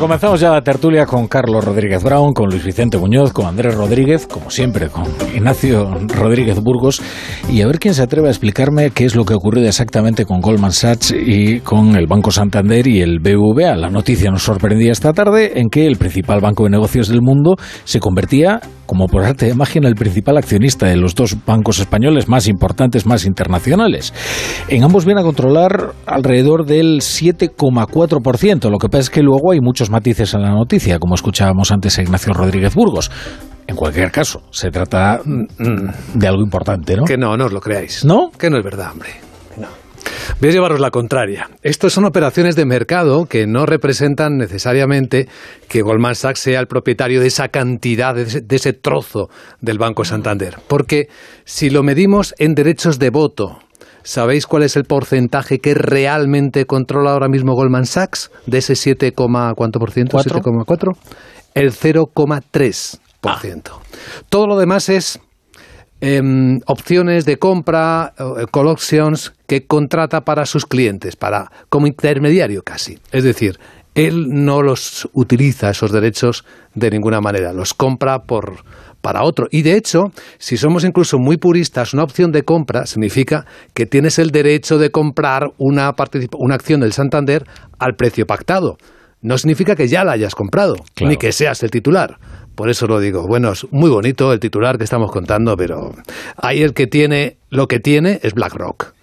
Comenzamos ya la tertulia con Carlos Rodríguez Brown, con Luis Vicente Muñoz, con Andrés Rodríguez, como siempre, con Ignacio Rodríguez Burgos, y a ver quién se atreve a explicarme qué es lo que ha ocurrido exactamente con Goldman Sachs y con el Banco Santander y el BBVA. La noticia nos sorprendía esta tarde en que el principal banco de negocios del mundo se convertía, como por arte de magia, en el principal accionista de los dos bancos españoles más importantes, más internacionales. En ambos viene a controlar alrededor del 7,4%. Lo que pasa es que luego hay muchos matices en la noticia, como escuchábamos antes a Ignacio Rodríguez Burgos. En cualquier caso, se trata mm, de algo importante, ¿no? Que no, no os lo creáis. ¿No? Que no es verdad, hombre. Voy a llevaros la contraria. Estas son operaciones de mercado que no representan necesariamente que Goldman Sachs sea el propietario de esa cantidad, de ese, de ese trozo del Banco Santander. Porque si lo medimos en derechos de voto, ¿Sabéis cuál es el porcentaje que realmente controla ahora mismo Goldman Sachs de ese 7, cuánto por ciento? 7,4. El 0,3 por ciento. Todo lo demás es em, opciones de compra, eh, call options que contrata para sus clientes, para como intermediario casi. Es decir, él no los utiliza esos derechos de ninguna manera, los compra por para otro. Y de hecho, si somos incluso muy puristas, una opción de compra significa que tienes el derecho de comprar una, una acción del Santander al precio pactado. No significa que ya la hayas comprado, Claro. ni que seas el titular. Por eso lo digo. Bueno, es muy bonito el titular que estamos contando, pero ahí el que tiene lo que tiene es BlackRock.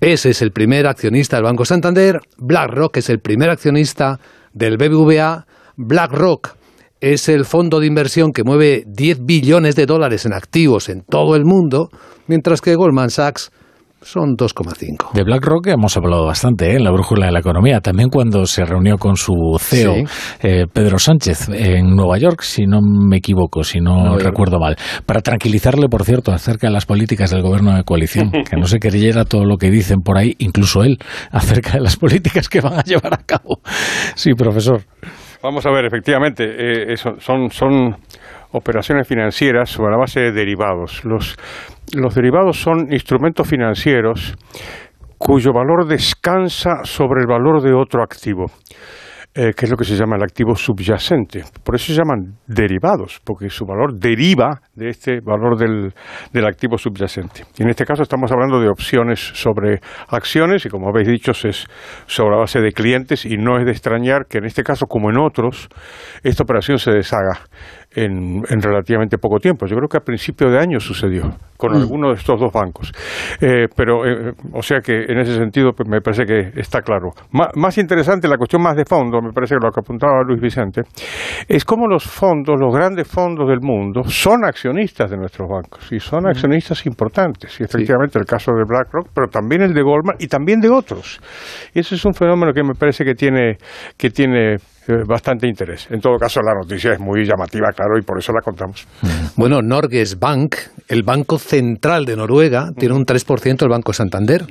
Ese es el primer accionista del Banco Santander. BlackRock es el primer accionista del BBVA. BlackRock es el fondo de inversión que mueve 10 billones de dólares en activos en todo el mundo, mientras que Goldman Sachs son 2,5. De BlackRock hemos hablado bastante ¿eh? en la brújula de la economía, también cuando se reunió con su CEO, Sí. eh, Pedro Sánchez, en Nueva York, si no me equivoco, si no Nueva York. recuerdo mal. Para tranquilizarle, por cierto, acerca de las políticas del gobierno de coalición, que no se creyera todo lo que dicen por ahí, incluso él, acerca de las políticas que van a llevar a cabo. Sí, profesor. Vamos a ver, efectivamente, eh, eso- son, son operaciones financieras sobre la base de derivados. Los, los derivados son instrumentos financieros cuyo valor descansa sobre el valor de otro activo, eh, que es lo que se llama el activo subyacente. Por eso se llaman derivados, porque su valor deriva de este valor del, del activo subyacente. Y en este caso estamos hablando de opciones sobre acciones, y como habéis dicho, es sobre la base de clientes, y no es de extrañar que en este caso, como en otros, esta operación se deshaga en, en relativamente poco tiempo. Yo creo que a principio de año sucedió con alguno de estos dos bancos. Eh, pero, eh, o sea que en ese sentido pues, me parece que está claro. Ma- más interesante, la cuestión más de fondo, me parece que lo que apuntaba Luis Vicente, es cómo los fondos, los grandes fondos del mundo, son accionistas de nuestros bancos y son accionistas importantes. Y efectivamente el caso de BlackRock, pero también el de Goldman y también de otros. Y ese es un fenómeno que me parece que tiene, que tiene bastante interés. En todo caso, la noticia es muy llamativa, claro, y por eso la contamos. Bueno, Norges Bank, el Banco Central de Noruega, tiene un 3% del Banco Santander.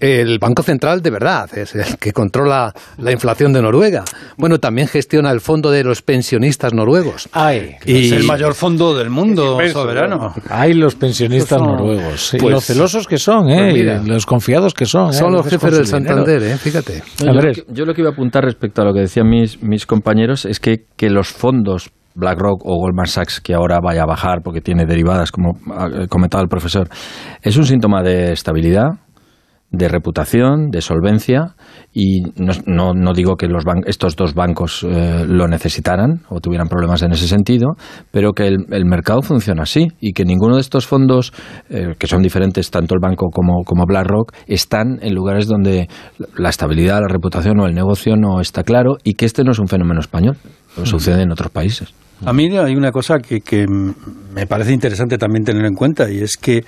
El Banco Central de verdad es el que controla la inflación de Noruega. Bueno, también gestiona el fondo de los pensionistas noruegos. Ay, Y- Es el mayor fondo del mundo Inmenso, soberano. ay los pensionistas Son- noruegos. Y pues- los celosos que son, ¿eh? pues mira. Los confiados que son. ¿eh? Son los jefes del dinero. Santander, ¿eh? fíjate. Yo, Andrés. lo que, yo lo que iba a apuntar respecto a lo que decían mis, mis compañeros es que, que los fondos BlackRock o Goldman Sachs, que ahora vaya a bajar porque tiene derivadas, como ha comentado el profesor, es un síntoma de estabilidad, de reputación, de solvencia, y no, no- no digo que los estos dos bancos eh, lo necesitaran o tuvieran problemas en ese sentido, pero que el, mercado funciona así y que ninguno de estos fondos, eh, que son diferentes tanto el banco como, como BlackRock, están en lugares donde la estabilidad, la reputación o el negocio no está claro y que este no es un fenómeno español, sucede en otros países. A mí hay una cosa que, que me parece interesante también tener en cuenta y es que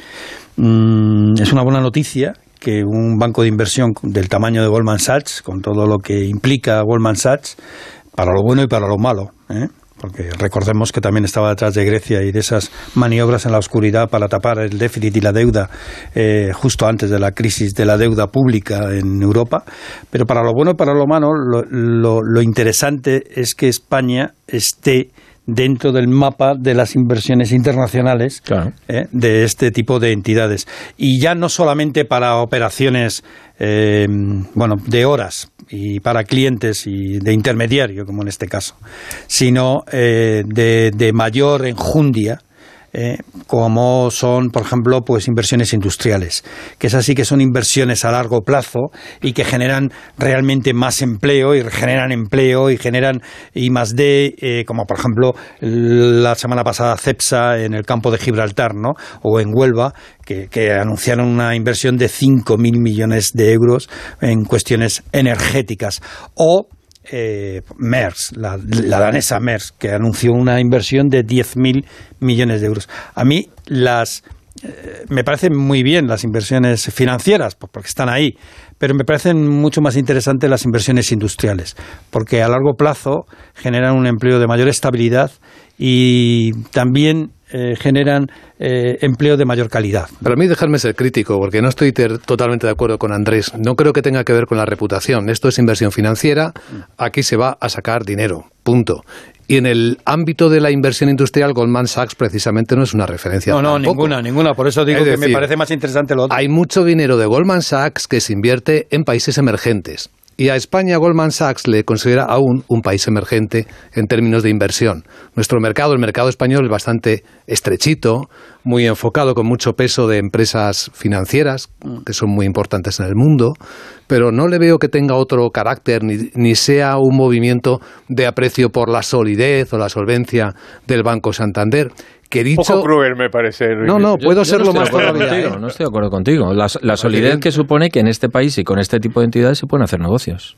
mm, es una buena noticia que un banco de inversión del tamaño de Goldman Sachs, con todo lo que implica Goldman Sachs, para lo bueno y para lo malo, ¿eh? porque recordemos que también estaba detrás de Grecia y de esas maniobras en la oscuridad para tapar el déficit y la deuda eh, justo antes de la crisis de la deuda pública en Europa. Pero para lo bueno y para lo malo, lo, lo- lo interesante es que España esté dentro del mapa de las inversiones internacionales ¿eh? de este tipo de entidades. Y ya no solamente para operaciones eh, bueno, de horas y para clientes y de intermediario, como en este caso, sino eh, de, de mayor enjundia eh, como son, por ejemplo, pues inversiones industriales, que es así que son inversiones a largo plazo y que generan realmente más empleo y generan empleo y generan y más de, eh, como por ejemplo la semana pasada CEPSA en el campo de Gibraltar, ¿no? O en Huelva, que, que anunciaron una inversión de 5.000 millones de euros en cuestiones energéticas. O eh, MERS, la, danesa MERS, que anunció una inversión de 10.000 millones de euros. A mí las eh, me parecen muy bien las inversiones financieras, pues, porque están ahí, pero me parecen mucho más interesantes las inversiones industriales, porque a largo plazo generan un empleo de mayor estabilidad y también eh, generan eh, empleo de mayor calidad. Para mí dejarme ser crítico, porque no estoy totalmente de acuerdo con Andrés. No creo que tenga que ver con la reputación. Esto es inversión financiera, aquí se va a sacar dinero, punto. Y en el ámbito de la inversión industrial, Goldman Sachs precisamente no es una referencia. No, no, ninguna, ninguna. Por eso digo que me parece más interesante lo otro. Hay mucho dinero de Goldman Sachs que se invierte en países emergentes. Y a España Goldman Sachs le considera aún un país emergente en términos de inversión. Nuestro mercado, el mercado español, es bastante estrechito, muy enfocado, con mucho peso de empresas financieras, que son muy importantes en el mundo, pero no le veo que tenga otro carácter ni, ni sea un movimiento de aprecio por la solidez o la solvencia del Banco Santander que dicho... Poco cruel me parece. No, no, puedo serlo más todavía. ¿eh? No estoy de acuerdo contigo. La, la solidez que supone que en este país y con este tipo de entidades se pueden hacer negocios.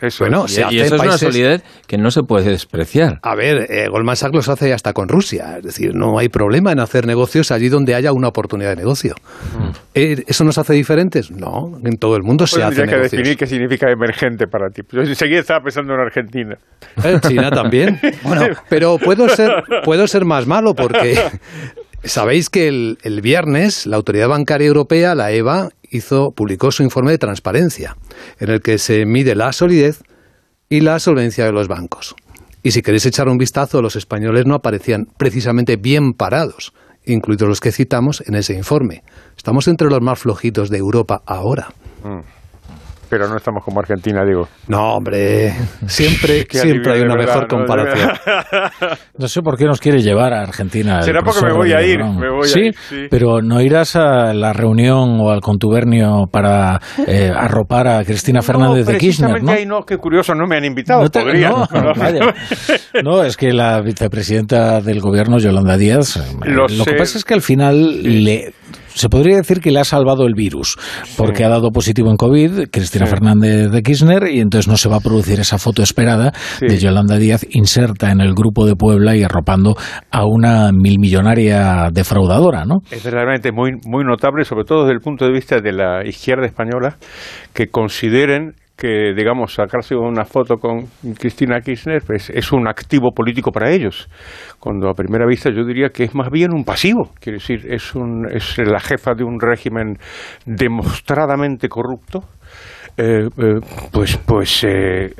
Eso bueno, y, eso es una solidez que no se puede despreciar. A ver, eh, Goldman Sachs los hace hasta con Rusia. Es decir, no hay problema en hacer negocios allí donde haya una oportunidad de negocio. Mm. Eh, ¿Eso nos hace diferentes? No, en todo el mundo se hace que definir qué significa emergente para ti. Yo enseguida estaba pensando en Argentina. En China también. bueno, pero puedo ser, puedo ser más malo porque Sabéis que el, el, viernes la Autoridad Bancaria Europea, la EBA, publicó su informe de transparencia, en el que se mide la solidez y la solvencia de los bancos. Y si queréis echar un vistazo, los españoles no aparecían precisamente bien parados, incluidos los que citamos en ese informe. Estamos entre los más flojitos de Europa ahora. Mm pero no estamos como Argentina, digo. No, hombre, siempre, siempre hay una mejor comparación. No sé por qué nos quiere llevar a Argentina. Será porque me voy a ir. ¿Sí? pero no irás a la reunión o al contubernio para eh, arropar a Cristina Fernández de Kirchner, ¿no? no, qué curioso, no me han invitado. No, es que la vicepresidenta del gobierno, Yolanda Díaz, lo, lo que pasa es que al final le se podría decir que le ha salvado el virus, porque ha dado positivo en COVID Cristina Fernández de Kirchner y entonces no se va a producir esa foto esperada de Yolanda Díaz inserta en el grupo de Puebla y arropando a una milmillonaria defraudadora, ¿no? Es verdaderamente muy, muy notable, sobre todo desde el punto de vista de la izquierda española, que consideren que, digamos, sacarse una foto con Cristina Kirchner pues, es un activo político para ellos, cuando a primera vista yo diría que es más bien un pasivo, quiere decir, es, un, es la jefa de un régimen demostradamente corrupto, eh, eh, pues pues eh,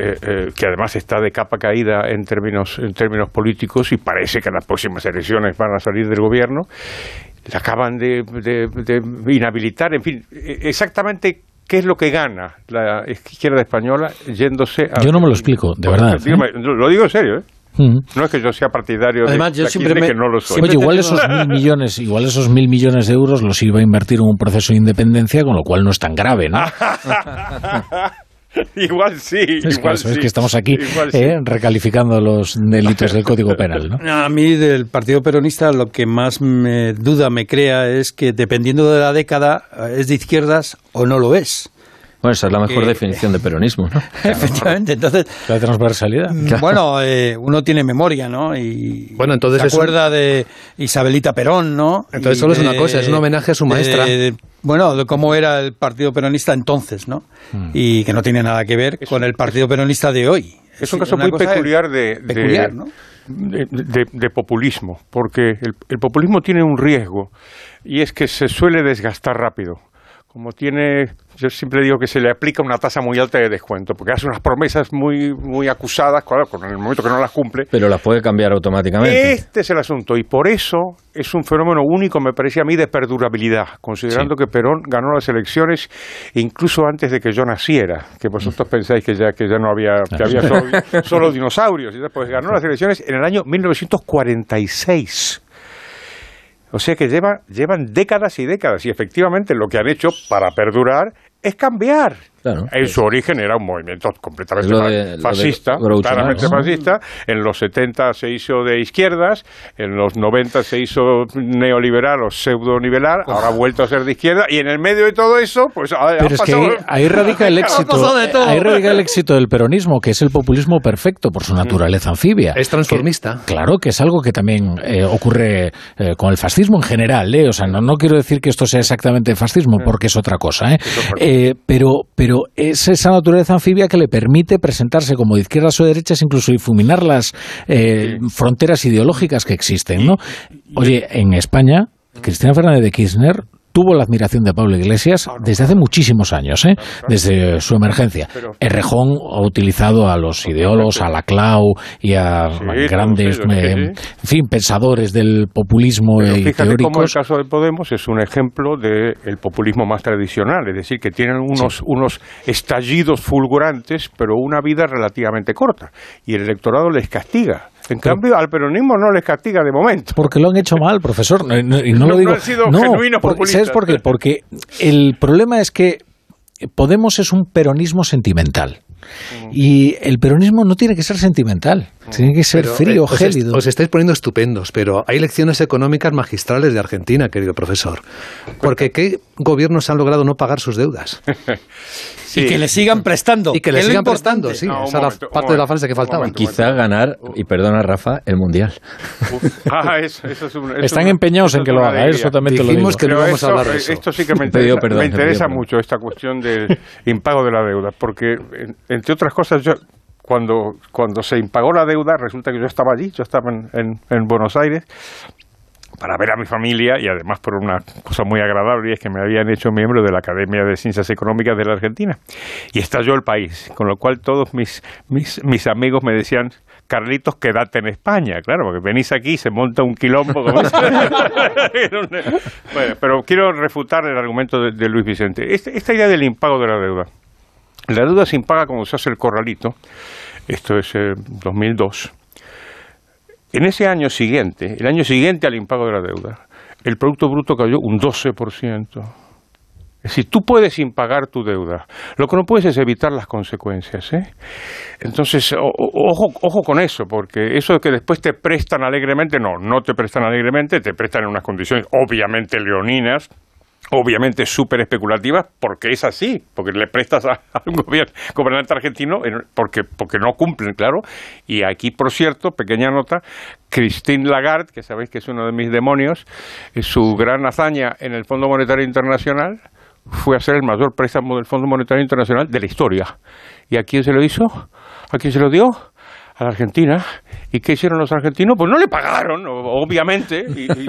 que además está de capa caída en términos en términos políticos y parece que las próximas elecciones van a salir del gobierno. La acaban de, de inhabilitar en fin exactamente ¿Qué es lo que gana la izquierda española yéndose a... Yo no me lo explico, de verdad. lo digo en serio, ¿eh? No es que yo sea partidario Además, de yo siempre que no lo soy. Oye, igual esos mil millones, igual esos mil millones de euros los iba a invertir en un proceso de independencia, con lo cual no es tan grave, ¿no? igual sí, es igual Es que estamos aquí eh, recalificando los delitos del Código Penal. ¿no? A mí del Partido Peronista lo que más me duda me crea es que dependiendo de la década es de izquierdas o no lo es. Bueno, esa es la mejor definición de peronismo, ¿no? Efectivamente, entonces... La transversalidad. Mm, bueno, eh, uno tiene memoria, ¿no? Y bueno, entonces se acuerda de Isabelita Perón, ¿no? Entonces solo es una cosa, es un homenaje a su maestra. bueno, de cómo era el Partido Peronista entonces, ¿no? Mm. Y que no tiene nada que ver con el Partido Peronista de hoy. Es un caso muy peculiar de... Peculiar, ¿no? De, populismo, porque el populismo tiene un riesgo y es que se suele desgastar rápido como tiene, yo siempre digo que se le aplica una tasa muy alta de descuento, porque hace unas promesas muy, muy acusadas, claro, con el momento que no las cumple. Pero las puede cambiar automáticamente. Este es el asunto, y por eso es un fenómeno único, me parece a mí, de perdurabilidad, considerando que Perón ganó las elecciones incluso antes de que yo naciera, que vosotros pensáis que ya, que ya no había, que había solo, solo dinosaurios, pues ganó las elecciones en el año 1946. O sea que lleva, llevan décadas y décadas y efectivamente lo que han hecho para perdurar es cambiar. En su origen era un movimiento completamente fascista, claramente fascista. En los 70 se hizo de izquierdas, en los 90 se hizo neoliberal o pseudo-nivelar, ahora ha vuelto a ser de izquierda, y en el medio de todo eso, pues Pero es que ahí, radica el éxito. Ahí radica el éxito del peronismo, que es el populismo perfecto por su naturaleza anfibia. Es transformista. claro, que es algo que también eh, ocurre eh, con el fascismo en general. ¿eh? O sea, no, no quiero decir que esto sea exactamente fascismo, porque es otra cosa. ¿eh? Eh, pero, pero es esa naturaleza anfibia que le permite presentarse como de izquierdas o de derechas, incluso difuminar las eh, fronteras ideológicas que existen. ¿no? Oye, en España, Cristina Fernández de Kirchner tuvo la admiración de Pablo Iglesias desde hace muchísimos años, ¿eh? desde su emergencia. Errejón ha utilizado a los ideólogos, a la Clau y a grandes, eh, en fin, pensadores del populismo pero y fíjate cómo el caso de Podemos es un ejemplo del populismo más tradicional, es decir, que tienen unos, unos estallidos fulgurantes, pero una vida relativamente corta, y el electorado les castiga. En cambio, al peronismo no les castiga de momento. Porque lo han hecho mal, profesor. Y no, lo digo. han sido genuinos porque, ¿Sabes por qué? Porque el problema es que Podemos es un peronismo sentimental. Y el peronismo no tiene que ser sentimental, tiene que ser frío, eh, gélido. Os, estáis poniendo estupendos, pero hay lecciones económicas magistrales de Argentina, querido profesor. Porque ¿qué gobiernos han logrado no pagar sus deudas? Y que le sigan prestando. Y que le sigan prestando, sí. esa era parte de la frase que faltaba. Y quizá ganar, y perdona Rafa, el Mundial. Ah, eso, eso es un, eso Están empeñados en que lo haga, eso también Dijimos te lo digo. que no íbamos a hablar de eso. Esto sí que me interesa, perdón, me interesa mucho, esta cuestión del impago de la deuda, porque, entre otras cosas, yo cuando, cuando se impagó la deuda, resulta que yo estaba allí, yo estaba en, en, en Buenos Aires, para ver a mi familia y además por una cosa muy agradable y es que me habían hecho miembro de la Academia de Ciencias Económicas de la Argentina y estalló el país, con lo cual todos mis, mis, mis amigos me decían Carlitos, quédate en España, claro, porque venís aquí y se monta un quilombo. bueno, pero quiero refutar el argumento de, de Luis Vicente. Esta, esta, idea del impago de la deuda. La deuda se impaga cuando se hace el corralito, esto es eh, 2002, en ese año siguiente, el año siguiente al impago de la deuda, el Producto Bruto cayó un 12%. Es decir, tú puedes impagar tu deuda. Lo que no puedes es evitar las consecuencias. ¿eh? Entonces, ojo, ojo con eso, porque eso de que después te prestan alegremente, no, no te prestan alegremente, te prestan en unas condiciones obviamente leoninas, obviamente súper especulativas, porque es así, porque le prestas a, a un gobierno, gobernante argentino porque, porque no cumplen, claro. Y aquí, por cierto, pequeña nota, Christine Lagarde, que sabéis que es uno de mis demonios, su gran hazaña en el Fondo Monetario Internacional fue hacer el mayor préstamo del Fondo Monetario Internacional de la historia. ¿Y a quién se lo hizo? ¿A quién se lo dio? A la Argentina. ¿Y qué hicieron los argentinos? Pues no le pagaron, obviamente. Y, y,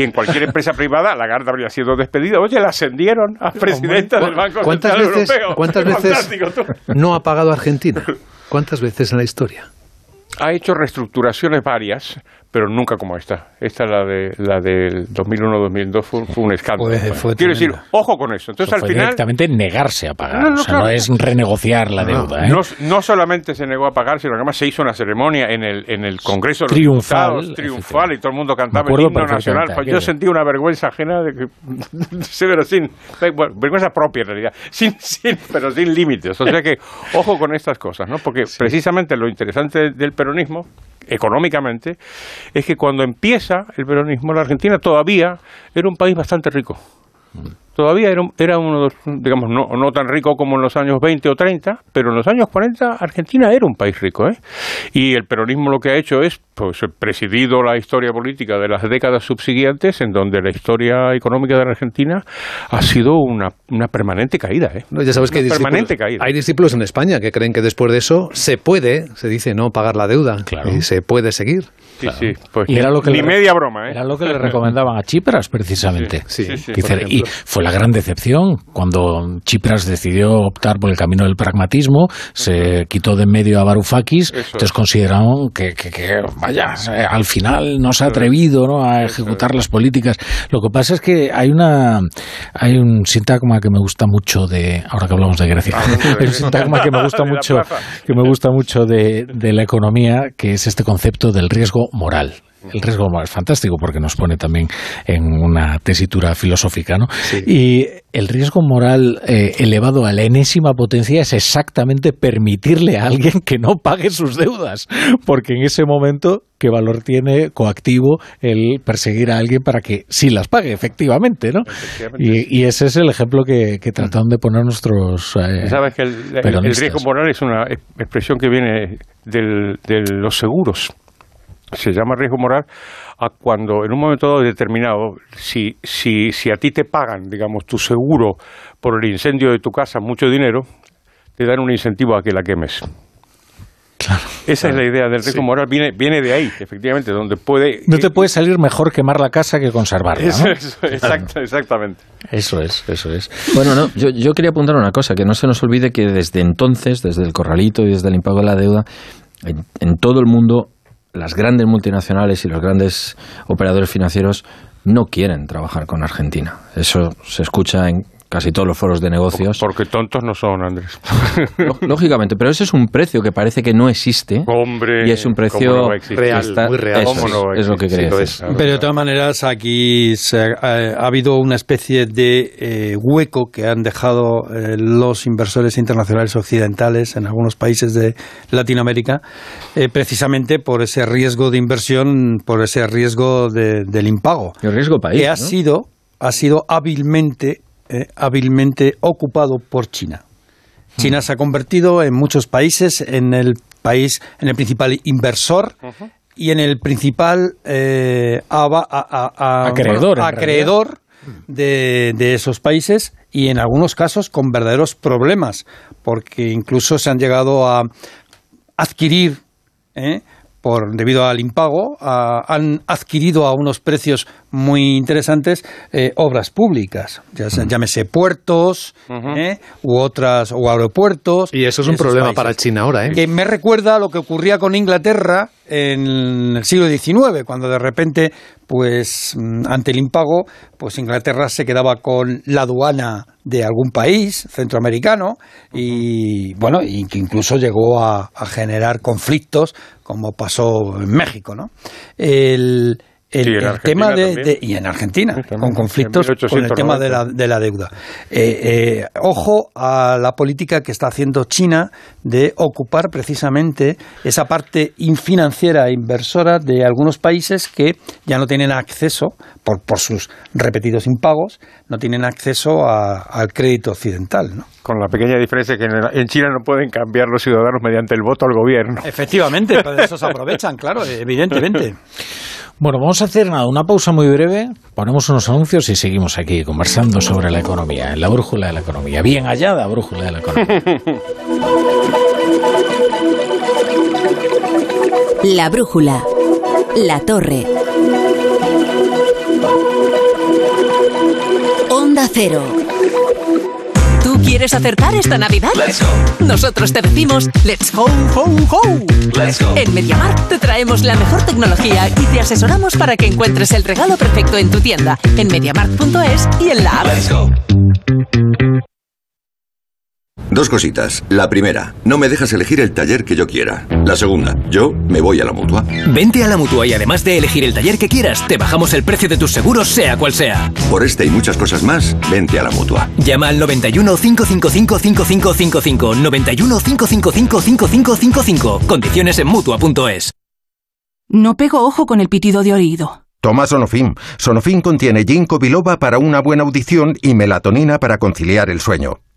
y en cualquier empresa privada, Lagarde habría sido despedida. Oye, la ascendieron a presidenta del Banco ¿Cuántas Central veces, Europeo. ¿Cuántas veces no ha pagado Argentina? ¿Cuántas veces en la historia? Ha hecho reestructuraciones varias, pero nunca como esta. Esta, la de la del 2001-2002, fue, fue, un escándalo. Fue, fue Quiero decir, ojo con eso. Entonces, al final. directamente negarse a pagar. No, no, o sea, claro. no es renegociar la deuda. ¿eh? No, no, solamente se negó a pagar, sino que además se hizo una ceremonia en el, en el Congreso de los Triunfal, triunfal, y todo el mundo cantaba el himno nacional. perfectamente, Yo sentí una vergüenza ajena de que. sí, pero sin. Bueno, vergüenza propia en realidad. Sin, sin, pero sin límites. O sea que, ojo con estas cosas, ¿no? Porque precisamente lo interesante del peronismo económicamente, es que cuando empieza el peronismo, la Argentina todavía era un país bastante rico. Todavía era, era uno de los, digamos, no, no tan rico como en los años 20 o 30, pero en los años 40 Argentina era un país rico. ¿eh? Y el peronismo lo que ha hecho es pues, presidido la historia política de las décadas subsiguientes, en donde la historia económica de la Argentina ha sido una, una permanente caída. ¿eh? No, ya sabes que hay permanente discípulos, caída. hay discípulos en España que creen que después de eso se puede, se dice, no pagar la deuda. Claro. Y se puede seguir. Sí, sí, pues Y era lo que ni le- media broma. ¿eh? Era lo que le recomendaban a Chipras, precisamente. Sí, sí, sí, Que por dice- y fue fue la gran decepción cuando Chipras decidió optar por el camino del pragmatismo, se quitó de en medio a Varoufakis, entonces consideraron que, que, vaya, al final no se ha atrevido ¿no? a ejecutar las políticas. Lo que pasa es que hay una hay un sintagma que me gusta mucho de ahora que hablamos de Grecia, ah, hay un sintagma que me gusta mucho que me gusta mucho de, de la economía, que es este concepto del riesgo moral el riesgo es fantástico porque nos pone también en una tesitura filosófica, ¿no? Y el riesgo moral eh, elevado a la enésima potencia es exactamente permitirle a alguien que no pague sus deudas, porque en ese momento qué valor tiene coactivo el perseguir a alguien para que sí las pague, efectivamente, ¿no? Y, ese es el ejemplo que, que trataron de poner nuestros eh, Sabes que el, riesgo moral es una expresión que viene de los seguros se llama riesgo moral a cuando en un momento determinado, si, si, si a ti te pagan, digamos, tu seguro por el incendio de tu casa mucho dinero, te dan un incentivo a que la quemes. Esa es la idea del riesgo moral, viene, viene de ahí, efectivamente, donde puede... No te puede salir mejor quemar la casa que conservarla, ¿no? exacto, exactamente. Eso es, eso es. Bueno, no, yo, yo quería apuntar una cosa, que no se nos olvide que desde entonces, desde el corralito y desde el impago de la deuda, en todo el mundo las grandes multinacionales y los grandes operadores financieros no quieren trabajar con Argentina. Eso se escucha en casi todos los foros de negocios. Porque tontos no son, Andrés. Lógicamente, pero ese es un precio que parece que no existe. Hombre, y es un precio real, muy real. es, lo que creo. Pero de todas maneras, aquí ha, habido una especie de eh, hueco que han dejado eh, los inversores internacionales occidentales en algunos países de Latinoamérica, eh, precisamente por ese riesgo de inversión, por ese riesgo del impago. El riesgo país. Que ha sido ha sido hábilmente eh, hábilmente ocupado por China. China mm. se ha convertido en muchos países en el país, en el principal inversor y en el principal eh, acreedor, de, de, esos países y en algunos casos con verdaderos problemas, porque incluso se han llegado a adquirir eh, por debido al impago, han adquirido a unos precios muy interesantes eh, obras públicas, ya llámese puertos eh, u otras o aeropuertos. Y eso es un problema para China ahora, ¿eh? Que me recuerda a lo que ocurría con Inglaterra en el siglo XIX, cuando de repente, pues mm, ante el impago, pues Inglaterra se quedaba con la aduana de algún país centroamericano y bueno, y que incluso llegó a, a generar conflictos como pasó en México, ¿no? El, el, tema de, y en Argentina con conflictos con el tema de la, de la deuda. Eh, eh, ojo a la política que está haciendo China de ocupar precisamente esa parte infinanciera e inversora de algunos países que ya no tienen acceso por, por sus repetidos impagos no tienen acceso al crédito occidental ¿no? con la pequeña diferencia que en China no pueden cambiar los ciudadanos mediante el voto al gobierno. Efectivamente pero eso se aprovechan claro evidentemente Bueno, vamos a hacer una pausa muy breve, ponemos unos anuncios y seguimos aquí conversando sobre la economía, la brújula de la economía, bien hallada brújula de la economía. La brújula, la torre. Onda cero. ¿Quieres acertar esta Navidad? Nosotros te decimos Let's go, go, go. En MediaMarkt te traemos la mejor tecnología y te asesoramos para que encuentres el regalo perfecto en tu tienda, en MediaMarkt.es y en la app. Dos cositas. La primera, no me dejas elegir el taller que yo quiera. La segunda, yo me voy a la mutua. Vente a la mutua y además de elegir el taller que quieras, te bajamos el precio de tus seguros, sea cual sea. Por este y muchas cosas más, vente a la mutua. Llama al 91 555 5555. 91 555 5555. Condiciones en mutua.es. No pego ojo con el pitido de oído. Toma Sonofim. Sonofim contiene ginkgo biloba para una buena audición y melatonina para conciliar el sueño.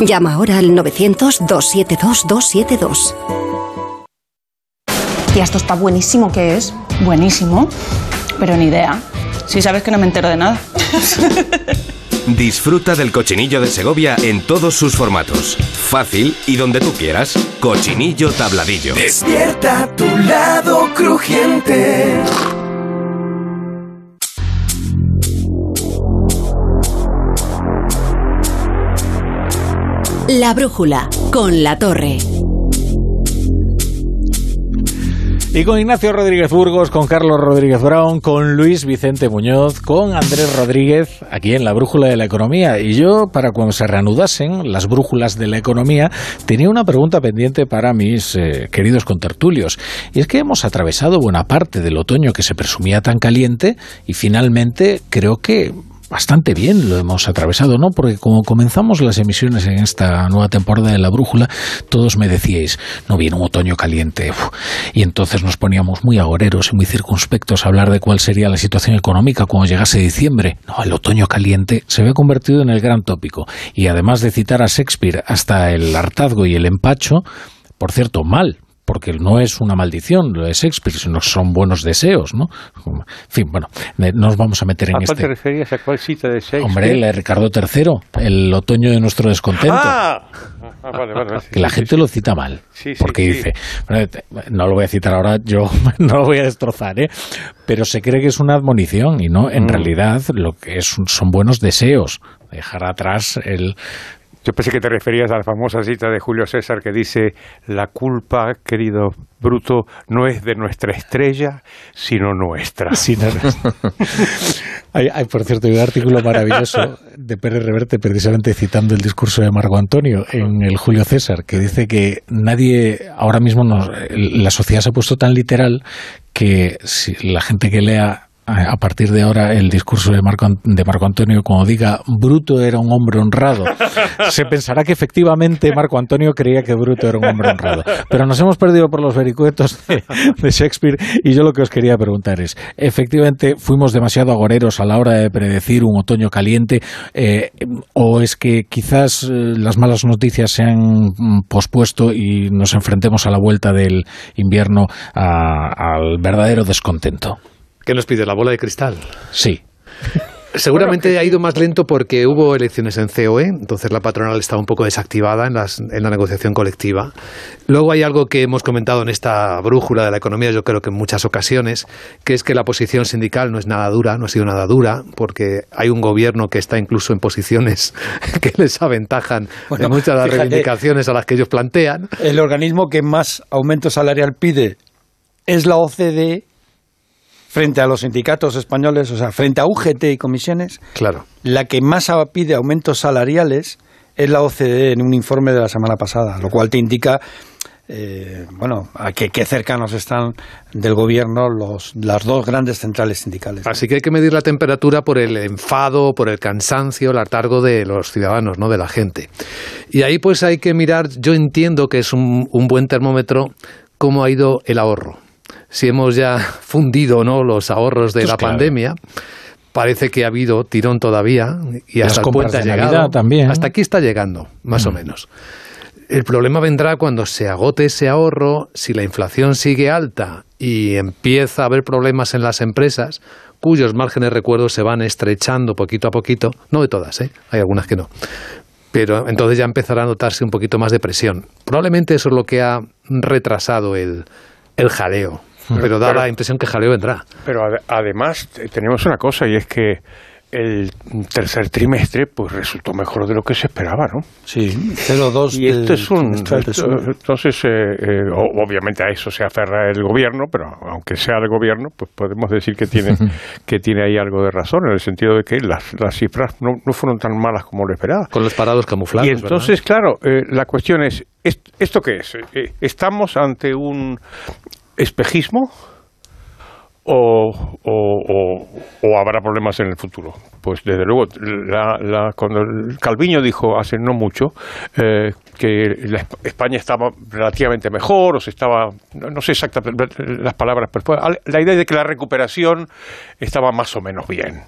Llama ahora al 900-272-272. Tía, esto está buenísimo, ¿qué es? Buenísimo, pero ni idea. Si sabes que no me entero de nada. Disfruta del cochinillo de Segovia en todos sus formatos. Fácil y donde tú quieras. Cochinillo tabladillo. Despierta tu lado crujiente. La brújula con la torre. Y con Ignacio Rodríguez Burgos, con Carlos Rodríguez Brown, con Luis Vicente Muñoz, con Andrés Rodríguez, aquí en la Brújula de la Economía. Y yo, para cuando se reanudasen las brújulas de la economía, tenía una pregunta pendiente para mis eh, queridos contertulios. Y es que hemos atravesado buena parte del otoño que se presumía tan caliente y finalmente creo que bastante bien lo hemos atravesado, ¿no? Porque como comenzamos las emisiones en esta nueva temporada de La Brújula, todos me decíais, no viene un otoño caliente. Y entonces nos poníamos muy agoreros y muy circunspectos a hablar de cuál sería la situación económica cuando llegase diciembre. No, el otoño caliente se ve convertido en el gran tópico. Y además de citar a Shakespeare hasta el hartazgo y el empacho, por cierto, mal, porque no es una maldición lo de Shakespeare, sino son buenos deseos, ¿no? En fin, bueno, nos vamos a meter en ¿A cuál este... te referías? ¿A cuál cita de Shakespeare? Hombre, la de Ricardo III, el otoño de nuestro descontento. ¡Ah! Ah, vale, vale, que la gente lo cita mal, Sí, sí, porque dice, no lo voy a citar ahora, yo no lo voy a destrozar, ¿eh? pero se cree que es una admonición y no, en Mm. realidad lo que es, son buenos deseos, dejar atrás el... Yo pensé que te referías a la famosa cita de Julio César que dice, la culpa, querido Bruto, no es de nuestra estrella, sino nuestra. Sí, no, no. hay, hay, por cierto, hay un artículo maravilloso de Pérez Reverte precisamente citando el discurso de Marco Antonio en el Julio César, que dice que nadie, ahora mismo nos- la sociedad se ha puesto tan literal que si la gente que lea a partir de ahora el discurso de Marco, de Marco Antonio, como diga, Bruto era un hombre honrado, se pensará que efectivamente Marco Antonio creía que Bruto era un hombre honrado. Pero nos hemos perdido por los vericuetos de, de Shakespeare y yo lo que os quería preguntar es, efectivamente fuimos demasiado agoreros a la hora de predecir un otoño caliente eh, o es que quizás eh, las malas noticias se han mm, pospuesto y nos enfrentemos a la vuelta del invierno a- al verdadero descontento? ¿Qué nos pide? ¿La bola de cristal? Sí. Seguramente ha ido más lento porque hubo elecciones en COE, entonces la patronal estaba un poco desactivada en, las- en la negociación colectiva. Luego hay algo que hemos comentado en esta brújula de la economía, yo creo que en muchas ocasiones, que es que la posición sindical no es nada dura, no ha sido nada dura, porque hay un gobierno que está incluso en posiciones que les aventajan Bueno, en muchas de las fíjate. reivindicaciones a las que ellos plantean. El organismo que más aumento salarial pide es la OCDE frente a los sindicatos españoles, o sea, frente a UGT y comisiones. Claro. La que más pide aumentos salariales es la OCDE en un informe de la semana pasada, lo cual te indica eh, bueno, a qué, qué cercanos están del gobierno los, las dos grandes centrales sindicales. Así que hay que medir la temperatura por el enfado, por el cansancio, el hartargo de los ciudadanos, no de la gente. Y ahí pues hay que mirar, yo entiendo que es un, un buen termómetro cómo ha ido el ahorro. Si hemos ya fundido no los ahorros de Esto es la pandemia, parece que ha habido tirón todavía y hasta llegado. Navidad también. Hasta aquí está llegando, más o Mm. menos. El problema vendrá cuando se agote ese ahorro, si la inflación sigue alta y empieza a haber problemas en las empresas, cuyos márgenes de recuerdo se van estrechando poquito a poquito, no de todas, ¿eh? hay algunas que no, pero entonces ya empezará a notarse un poquito más de presión. Probablemente eso es lo que ha retrasado el, el jaleo, pero da Pero- la impresión que jaleo vendrá. Pero ade- además te- tenemos una cosa y es que el tercer trimestre pues resultó mejor de lo que se esperaba, ¿no? Sí, 0,2 Y esto es un... esto- entonces, eh, eh, obviamente a eso se aferra el gobierno, pero aunque sea el gobierno, pues podemos decir que tiene, que tiene ahí algo de razón, en el sentido de que las, las cifras no, no fueron tan malas como lo esperaba. Con los parados camuflados. Y entonces, claro, eh, la cuestión es, ¿est- ¿esto qué es? Eh, ¿Estamos ante un espejismo o, habrá problemas en el futuro. Pues desde luego, la, cuando Calviño dijo hace no mucho eh, que España estaba relativamente mejor, o se estaba, no sé exactamente las palabras, pero la idea de que la recuperación estaba más o menos bien.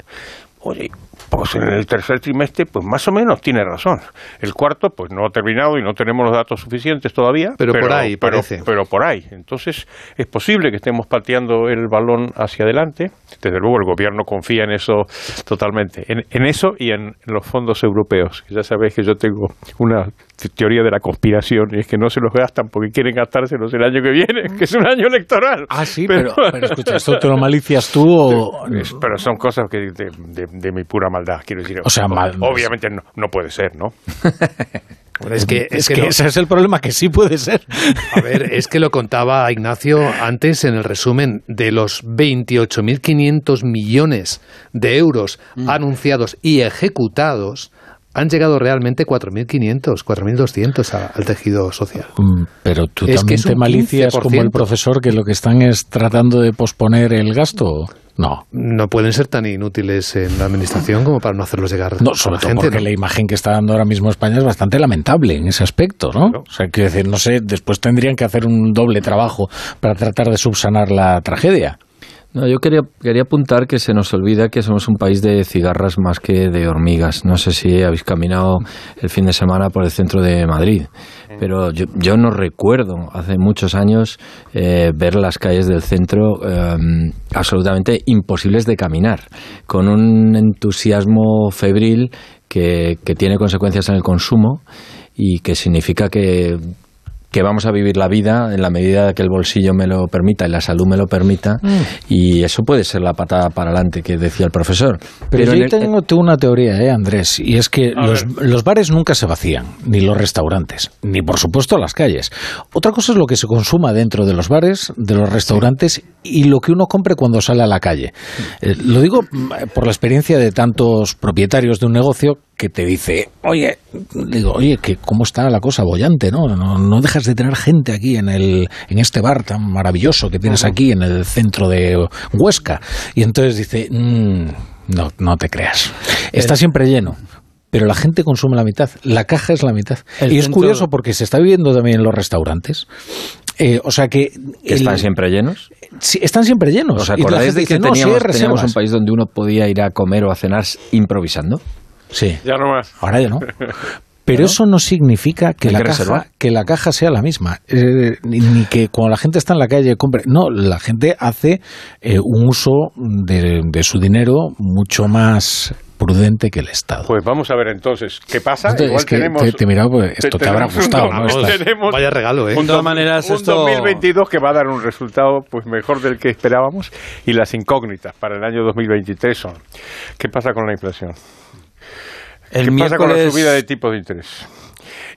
Oye, pues en el tercer trimestre, pues más o menos tiene razón. El cuarto, pues no ha terminado y no tenemos los datos suficientes todavía. Pero, por ahí, pero, parece. Pero por ahí. Entonces, es posible que estemos pateando el balón hacia adelante. Desde luego, el gobierno confía en eso totalmente. En, en eso y en los fondos europeos. Ya sabéis que yo tengo una teoría de la conspiración y es que no se los gastan porque quieren gastárselos el año que viene, que es un año electoral. Ah, sí, pero, pero, escucha, ¿esto te lo malicias tú o...? Pero son cosas que de, mi pura maldad, quiero decir. O sea, obviamente no, no puede ser, ¿no? es que, es, que, ese es el problema, que sí puede ser. A ver, es que lo contaba Ignacio antes en el resumen de los 28.500 millones de euros mm. anunciados y ejecutados han llegado realmente 4.500, 4.200 al tejido social. Mm, pero tú también te malicias como el profesor que lo que están es tratando de posponer el gasto. No. No pueden ser tan inútiles en la administración como para no hacerlos llegar no, sobre todo porque la imagen que está dando ahora mismo España es bastante lamentable en ese aspecto, ¿no? O sea, quiero decir, no sé, después tendrían que hacer un doble trabajo para tratar de subsanar la tragedia. No, yo quería, quería apuntar que se nos olvida que somos un país de cigarras más que de hormigas. No sé si habéis caminado el fin de semana por el centro de Madrid, pero yo, yo no recuerdo hace muchos años eh, ver las calles del centro em, absolutamente imposibles de caminar, con un entusiasmo febril que, que tiene consecuencias en el consumo y que significa que que vamos a vivir la vida en la medida que el bolsillo me lo permita y la salud me lo permita mm. y eso puede ser la patada para adelante que decía el profesor. Pero, yo tengo una teoría, ¿eh, Andrés, y es que los, los, bares nunca se vacían, ni los restaurantes, ni por supuesto las calles. Otra cosa es lo que se consuma dentro de los bares, de los restaurantes y lo que uno compre cuando sale a la calle. Eh, lo digo mm, por la experiencia de tantos propietarios de un negocio que te dice, oye, digo, oye, que cómo está la cosa bollante, ¿no? ¿no? No dejas de tener gente aquí en el en este bar tan maravilloso que tienes aquí en el centro de Huesca. Y entonces dice, mm, no, no te creas. Está siempre lleno pero la gente consume la mitad, la caja es la mitad. y es curioso porque se está viviendo también en los restaurantes. Eh, o sea que... ¿Están siempre llenos? Sí, están siempre llenos. ¿Os acordáis de que teníamos un país donde uno podía ir a comer o a cenar improvisando? Sí. Ya no más. Ahora ya no. Pero eso no significa que la, caja, que la caja sea la misma, eh, ni, que cuando la gente está en la calle compre. No, la gente hace eh, un uso de, su dinero mucho más prudente que el Estado. Pues vamos a ver entonces qué pasa. Igual tenemos, te, he pues esto te, habrá gustado. Vaya regalo, ¿eh? Un, de maneras, un 2022 que va a dar un resultado pues mejor del que esperábamos y las incógnitas para el año 2023 son ¿qué pasa con la inflación? ¿Qué pasa con la subida de tipos de interés?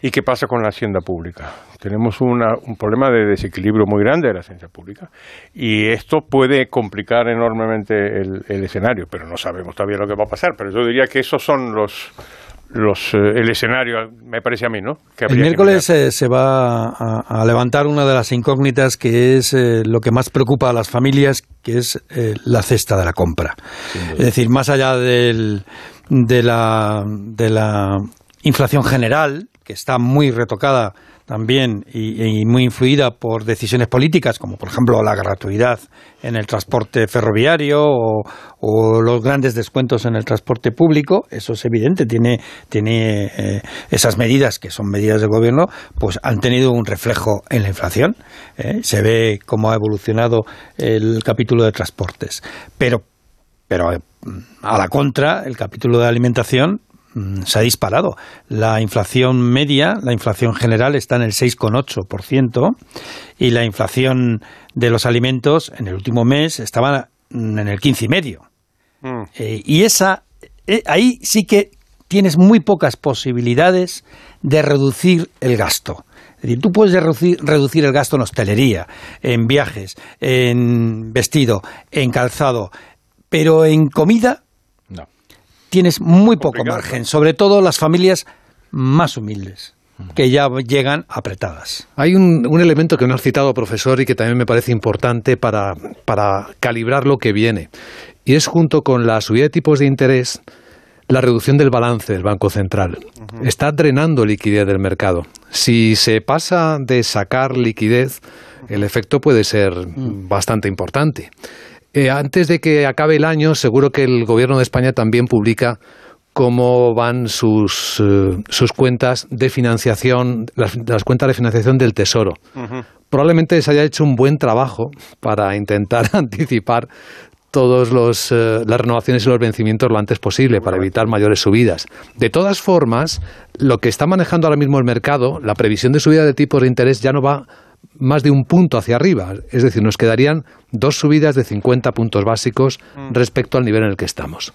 ¿Y qué pasa con la hacienda pública? Tenemos un problema de desequilibrio muy grande de la hacienda pública y esto puede complicar enormemente el, escenario, pero no sabemos todavía lo que va a pasar. Pero yo diría que esos son los, los, eh, el escenario, me parece a mí, ¿no? el miércoles se va a, levantar una de las incógnitas que es eh, lo que más preocupa a las familias, que es eh, la cesta de la compra. Es decir, más allá del, de la, de la inflación general, que está muy retocada también y, muy influida por decisiones políticas, como por ejemplo la gratuidad en el transporte ferroviario o, los grandes descuentos en el transporte público, eso es evidente, tiene, tiene eh, esas medidas que son medidas del gobierno, pues han tenido un reflejo en la inflación. ¿eh? Se ve cómo ha evolucionado el capítulo de transportes. Pero, pero a la contra, el capítulo de alimentación se ha disparado. La inflación media, la inflación general está en el 6,8% y la inflación de los alimentos en el último mes estaba en el 15,5%. Mm. Eh, y esa, eh, ahí sí que tienes muy pocas posibilidades de reducir el gasto. Es decir, tú puedes reducir, reducir el gasto en hostelería, en viajes, en vestido, en calzado, pero en comida tienes muy poco margen, sobre todo las familias más humildes. que ya llegan apretadas. Hay un, un, elemento que no has citado, profesor, y que también me parece importante para, para calibrar lo que viene. Y es junto con la subida de tipos de interés, la reducción del balance del Banco Central. Está drenando liquidez del mercado. Si se pasa de sacar liquidez, el efecto puede ser bastante importante. Eh, antes de que acabe el año, seguro que el Gobierno de España también publica cómo van sus, eh, sus cuentas de financiación, las, las, cuentas de financiación del Tesoro. Probablemente se haya hecho un buen trabajo para intentar anticipar todas eh, las renovaciones y los vencimientos lo antes posible para evitar mayores subidas. De todas formas, lo que está manejando ahora mismo el mercado, la previsión de subida de tipos de interés ya no va más de un punto hacia arriba. Es decir, nos quedarían dos subidas de 50 puntos básicos respecto al nivel en el que estamos.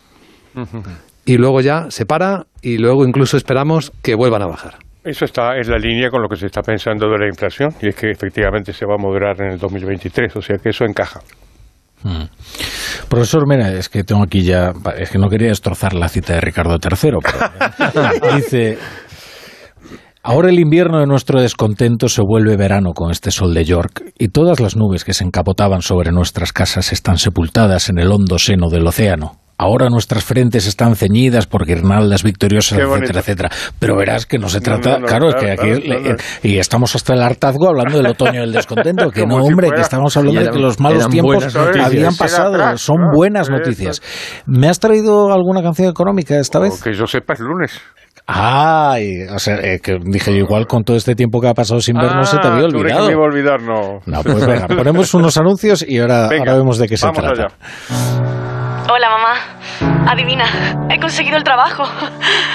Y luego ya se para y luego incluso esperamos que vuelvan a bajar. Eso está en la línea con lo que se está pensando de la inflación y es que efectivamente se va a moderar en el 2023, o sea que eso encaja. Mm. Profesor, mira, es que tengo aquí ya, es que no quería destrozar la cita de Ricardo III, pero dice, ahora el invierno de nuestro descontento se vuelve verano con este sol de York y todas las nubes que se encapotaban sobre nuestras casas están sepultadas en el hondo seno del océano. Ahora nuestras frentes están ceñidas por guirnaldas victoriosas, etcétera, etcétera. Pero verás que no se trata, no, no, claro, claro, es que aquí le, y estamos hasta el hartazgo hablando del otoño del descontento, que no, si hombre, fuera. que estamos hablando eran, de que los malos tiempos habían pasado, son buenas noticias. ¿Me has traído alguna canción económica esta vez? Que yo sepa es lunes. Ay, o sea, eh, que dije yo, igual con todo este tiempo que ha pasado sin vernos ah, se te había olvidado. Que me iba a olvidar, no. No, pues venga, ponemos unos anuncios y ahora, venga, ahora vemos de qué se trata. Allá. Hola mamá, adivina, he conseguido el trabajo.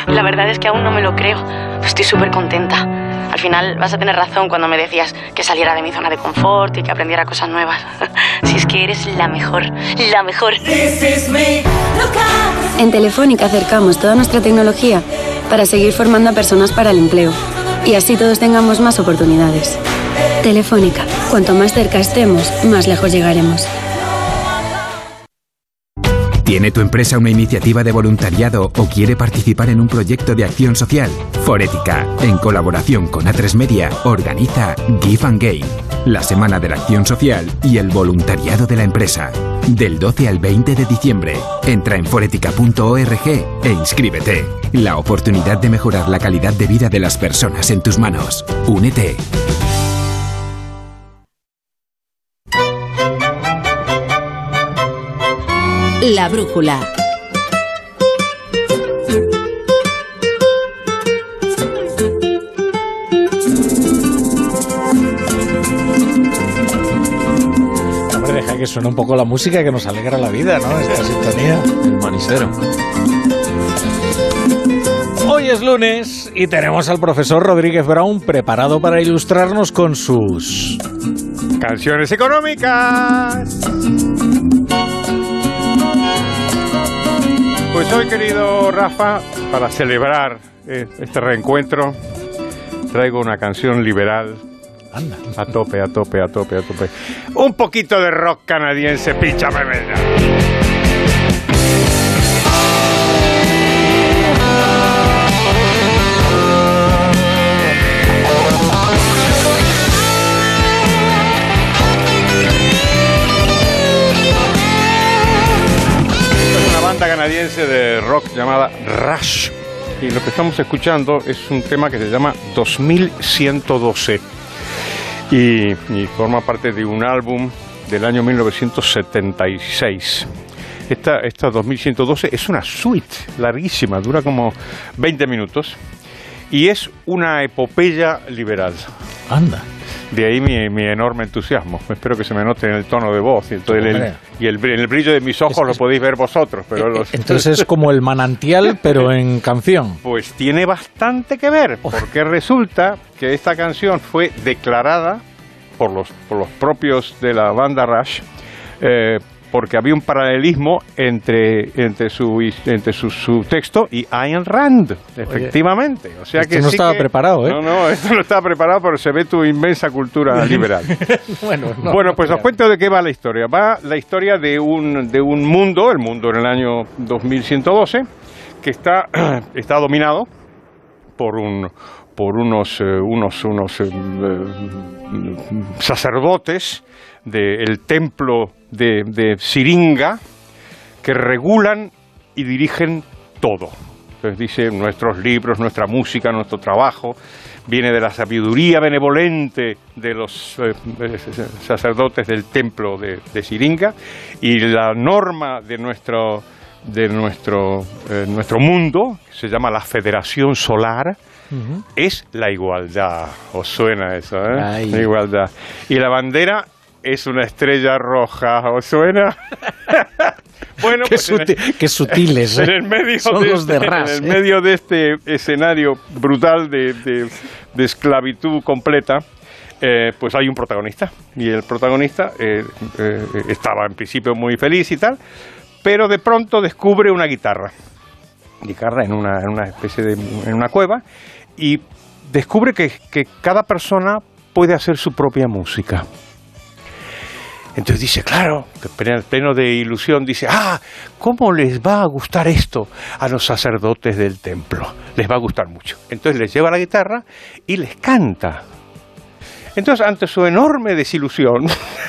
La verdad es que aún no me lo creo. Estoy súper contenta. Al final vas a tener razón cuando me decías que saliera de mi zona de confort y que aprendiera cosas nuevas. Si es que eres la mejor, la mejor. En Telefónica acercamos toda nuestra tecnología para seguir formando a personas para el empleo y así todos tengamos más oportunidades. Telefónica, cuanto más cerca estemos, más lejos llegaremos. ¿Tiene tu empresa una iniciativa de voluntariado o quiere participar en un proyecto de acción social? Forética, en colaboración con A3 Media, organiza Give and Gain, la Semana de la Acción Social y el voluntariado de la empresa. Del 12 al 20 de diciembre, entra en forética.org e inscríbete. La oportunidad de mejorar la calidad de vida de las personas en tus manos. Únete. La brújula. Que suene un poco la música que nos alegra la vida, ¿no? Esta sintonía. El manicero. Hoy es lunes y tenemos al profesor Rodríguez Brown preparado para ilustrarnos con sus canciones económicas. Pues hoy, querido Rafa, para celebrar eh, este reencuentro, traigo una canción liberal. A tope, a tope, a tope, a tope. Un poquito de rock canadiense, píchame, venga. canadiense de rock llamada Rush. Y lo que estamos escuchando es un tema que se llama 2112 y, forma parte de un álbum del año 1976. Esta, esta 2112 es una suite larguísima, dura como 20 minutos y es una epopeya liberal. Anda. De ahí mi, mi, enorme entusiasmo. Espero que se me note en el tono de voz y, el, el, y el, el, brillo de mis ojos es, lo podéis ver vosotros. Pero los... Entonces es como el manantial, pero en canción. Pues tiene bastante que ver, porque resulta que esta canción fue declarada por los, por los propios de la banda Rush eh, porque había un paralelismo entre, entre, su, entre su, su texto y Ayn Rand, efectivamente. Oye, o sea esto que no sí estaba que, preparado, ¿eh? No, no, esto no estaba preparado, pero se ve tu inmensa cultura liberal. bueno, no, bueno, pues os cuento de qué va la historia. Va la historia de un, de un mundo, el mundo en el año 2112, que está, está dominado por un, por unos, eh, unos, unos eh, sacerdotes del templo de, de Siringa que regulan y dirigen todo. Entonces dice, nuestros libros, nuestra música, nuestro trabajo, viene de la sabiduría benevolente de los eh, sacerdotes del templo de, de, Siringa y la norma de nuestro, de nuestro, eh, nuestro mundo, que se llama la Federación Solar, es la igualdad. ¿Os suena eso? Eh? La igualdad. Y la bandera es una estrella roja. ¿Os suena? bueno, qué, pues el, qué sutiles. En el medio, Son de, los de este, ras, en el ¿eh? medio de este escenario brutal de, de, de esclavitud completa, eh, pues hay un protagonista. Y el protagonista eh, eh, estaba en principio muy feliz y tal, pero de pronto descubre una guitarra. Guitarra en una, en una especie de. en una cueva. Y descubre que, que cada persona puede hacer su propia música. Entonces dice, claro, pleno de ilusión, dice, ah, ¿cómo les va a gustar esto a los sacerdotes del templo? Les va a gustar mucho. Entonces les lleva la guitarra y les canta. Entonces, ante su enorme desilusión,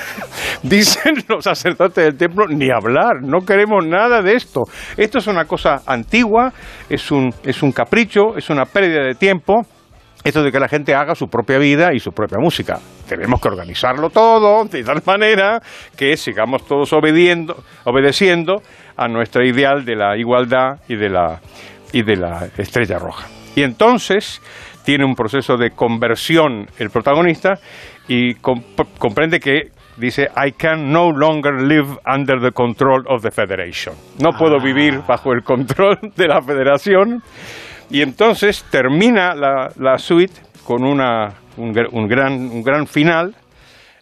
dicen los sacerdotes del templo, ni hablar, no queremos nada de esto. Esto es una cosa antigua, es un, es un capricho, es una pérdida de tiempo esto de que la gente haga su propia vida y su propia música. Tenemos que organizarlo todo de tal manera que sigamos todos obediendo, obedeciendo a nuestro ideal de la igualdad y de la, y de la estrella roja. Y entonces tiene un proceso de conversión el protagonista y comp comprende que dice I can no longer live under the control of the federation. No puedo vivir bajo el control de la federación y entonces termina la, la suite con una, un, un, gran, un gran final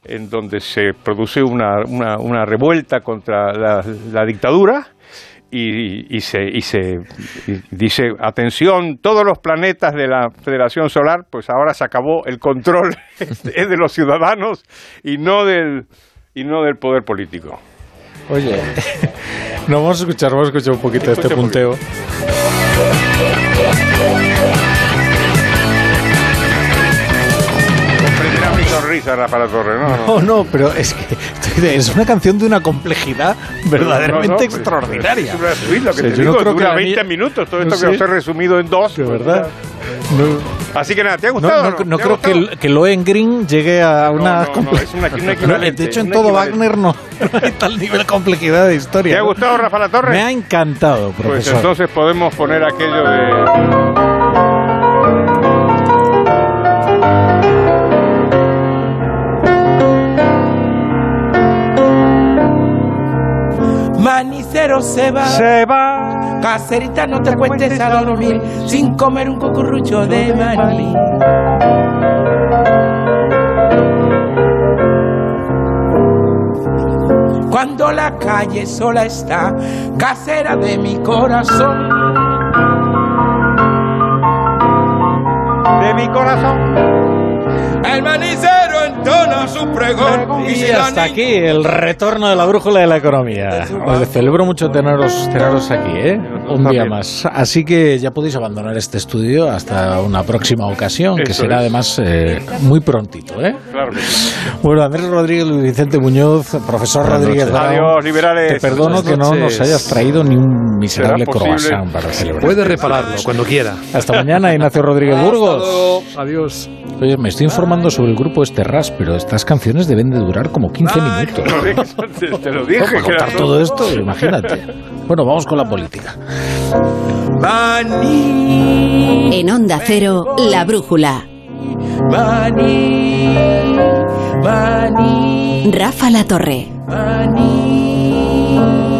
en donde se produce una, una, una revuelta contra la, la dictadura y, y, se, y se y dice, atención, todos los planetas de la Federación Solar, pues ahora se acabó el control es de los ciudadanos y no del, y no del poder político. Oye, no vamos a escuchar, vamos a escuchar un poquito de este punteo. Sonrisa Rafa Torre, ¿no? No, no, pero es que es una canción de una complejidad verdaderamente no, no, extraordinaria. Es lo que te digo, no dura 20 minutos, todo esto que os he resumido en dos. De verdad. Así que nada, ¿te ha gustado? No, no creo que, que Lohengrin llegue a una... No, no, es una, una De hecho, en todo Wagner no, hay tal nivel de complejidad de historia. ¿Te ha gustado, Rafa La Torre? Me ha encantado, profesor. Pues entonces podemos poner aquello de... Manicero se va. Se va. Cacerita, no te cuentes a dormir sin comer un cucurrucho de maní. Cuando la calle sola está, casera de mi corazón. De mi corazón. El manicero entona su pregón. Y, y hasta aquí el retorno de la brújula de la economía. Os celebro mucho teneros, teneros aquí, ¿eh? Un día más. Así que ya podéis abandonar este estudio hasta una próxima ocasión, que será además eh, muy prontito, ¿eh? Bueno, Andrés Rodríguez, Luis Vicente Muñoz, profesor Rodríguez Adiós, liberales. Te perdono que no nos hayas traído ni un miserable croissant para celebrar. Puede repararlo cuando quiera. Hasta mañana, Ignacio Rodríguez Burgos. Adiós. Oye, me estoy informando sobre el grupo este RAS, pero estas canciones deben de durar como 15 Ay, minutos. Te, te lo dije. Para contar todo esto, imagínate. Bueno, vamos con la política. Bani. En Onda Cero, La Brújula. Bani. Bani. Rafa La Torre. Bani.